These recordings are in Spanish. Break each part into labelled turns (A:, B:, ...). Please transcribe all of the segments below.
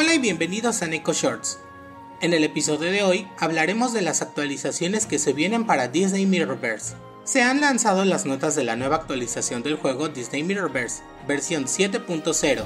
A: Hola y bienvenidos a Neko Shorts. En el episodio de hoy hablaremos de las actualizaciones que se vienen para Disney Mirrorverse. Se han lanzado las notas de la nueva actualización del juego Disney Mirrorverse, versión 7.0,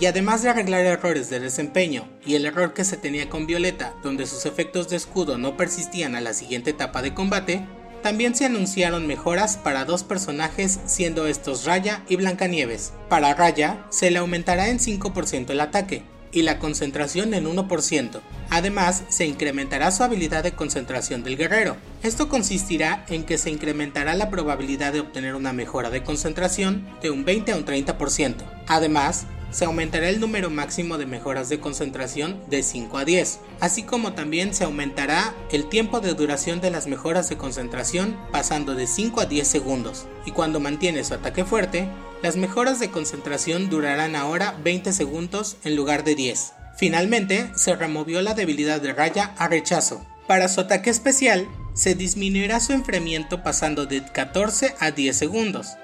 A: y además de arreglar errores de desempeño y el error que se tenía con Violeta, donde sus efectos de escudo no persistían a la siguiente etapa de combate, también se anunciaron mejoras para dos personajes siendo estos Raya y Blancanieves. Para Raya se le aumentará en 5% el ataque, y la concentración en 1%. Además, se incrementará su habilidad de concentración del guerrero. Esto consistirá en que se incrementará la probabilidad de obtener una mejora de concentración de un 20 a un 30%. Además, se aumentará el número máximo de mejoras de concentración de 5 a 10, así como también se aumentará el tiempo de duración de las mejoras de concentración pasando de 5 a 10 segundos, y cuando mantiene su ataque fuerte, las mejoras de concentración durarán ahora 20 segundos en lugar de 10. Finalmente, se removió la debilidad de Raya a rechazo. Para su ataque especial, se disminuirá su enfriamiento pasando de 14 a 10 segundos,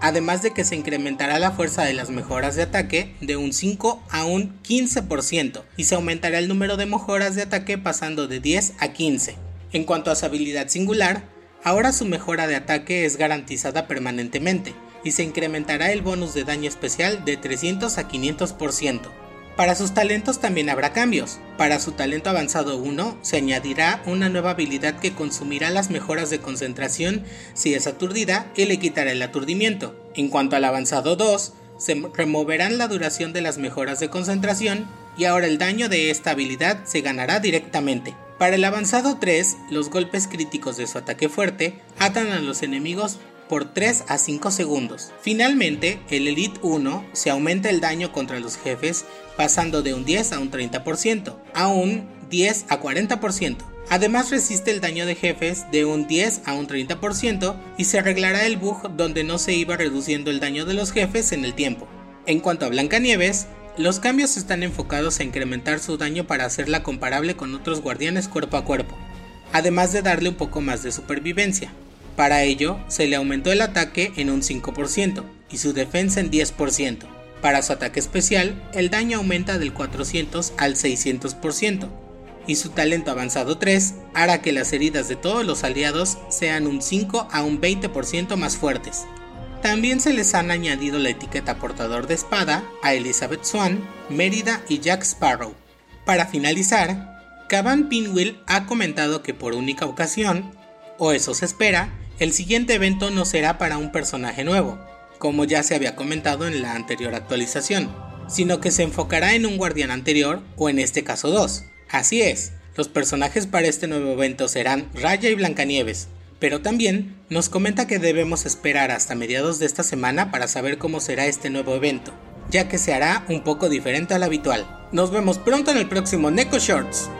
A: además de que se incrementará la fuerza de las mejoras de ataque de un 5 a un 15% y se aumentará el número de mejoras de ataque pasando de 10 a 15. En cuanto a su habilidad singular, ahora su mejora de ataque es garantizada permanentemente y se incrementará el bonus de daño especial de 300 a 500%. Para sus talentos también habrá cambios. Para su talento avanzado 1 se añadirá una nueva habilidad que consumirá las mejoras de concentración si es aturdida y le quitará el aturdimiento. En cuanto al avanzado 2, se removerán la duración de las mejoras de concentración y ahora el daño de esta habilidad se ganará directamente. Para el avanzado 3, los golpes críticos de su ataque fuerte atan a los enemigos por 3 a 5 segundos. Finalmente, el Elite 1 se aumenta el daño contra los jefes pasando de un 10 a un 30%, a un 10 a 40%. Además resiste el daño de jefes de un 10 a un 30% y se arreglará el bug donde no se iba reduciendo el daño de los jefes en el tiempo. En cuanto a Blancanieves, los cambios están enfocados a incrementar su daño para hacerla comparable con otros guardianes cuerpo a cuerpo, además de darle un poco más de supervivencia. Para ello, se le aumentó el ataque en un 5% y su defensa en 10%. Para su ataque especial, el daño aumenta del 400 al 600%, y su talento avanzado 3 hará que las heridas de todos los aliados sean un 5 a un 20% más fuertes. También se les han añadido la etiqueta portador de espada a Elizabeth Swan, Mérida y Jack Sparrow. Para finalizar, Caban Pinwheel ha comentado que por única ocasión, o eso se espera, el siguiente evento no será para un personaje nuevo, como ya se había comentado en la anterior actualización, sino que se enfocará en un guardián anterior o en este caso dos. Así es, los personajes para este nuevo evento serán Raya y Blancanieves, pero también nos comenta que debemos esperar hasta mediados de esta semana para saber cómo será este nuevo evento, ya que se hará un poco diferente al habitual. Nos vemos pronto en el próximo Neko Shorts.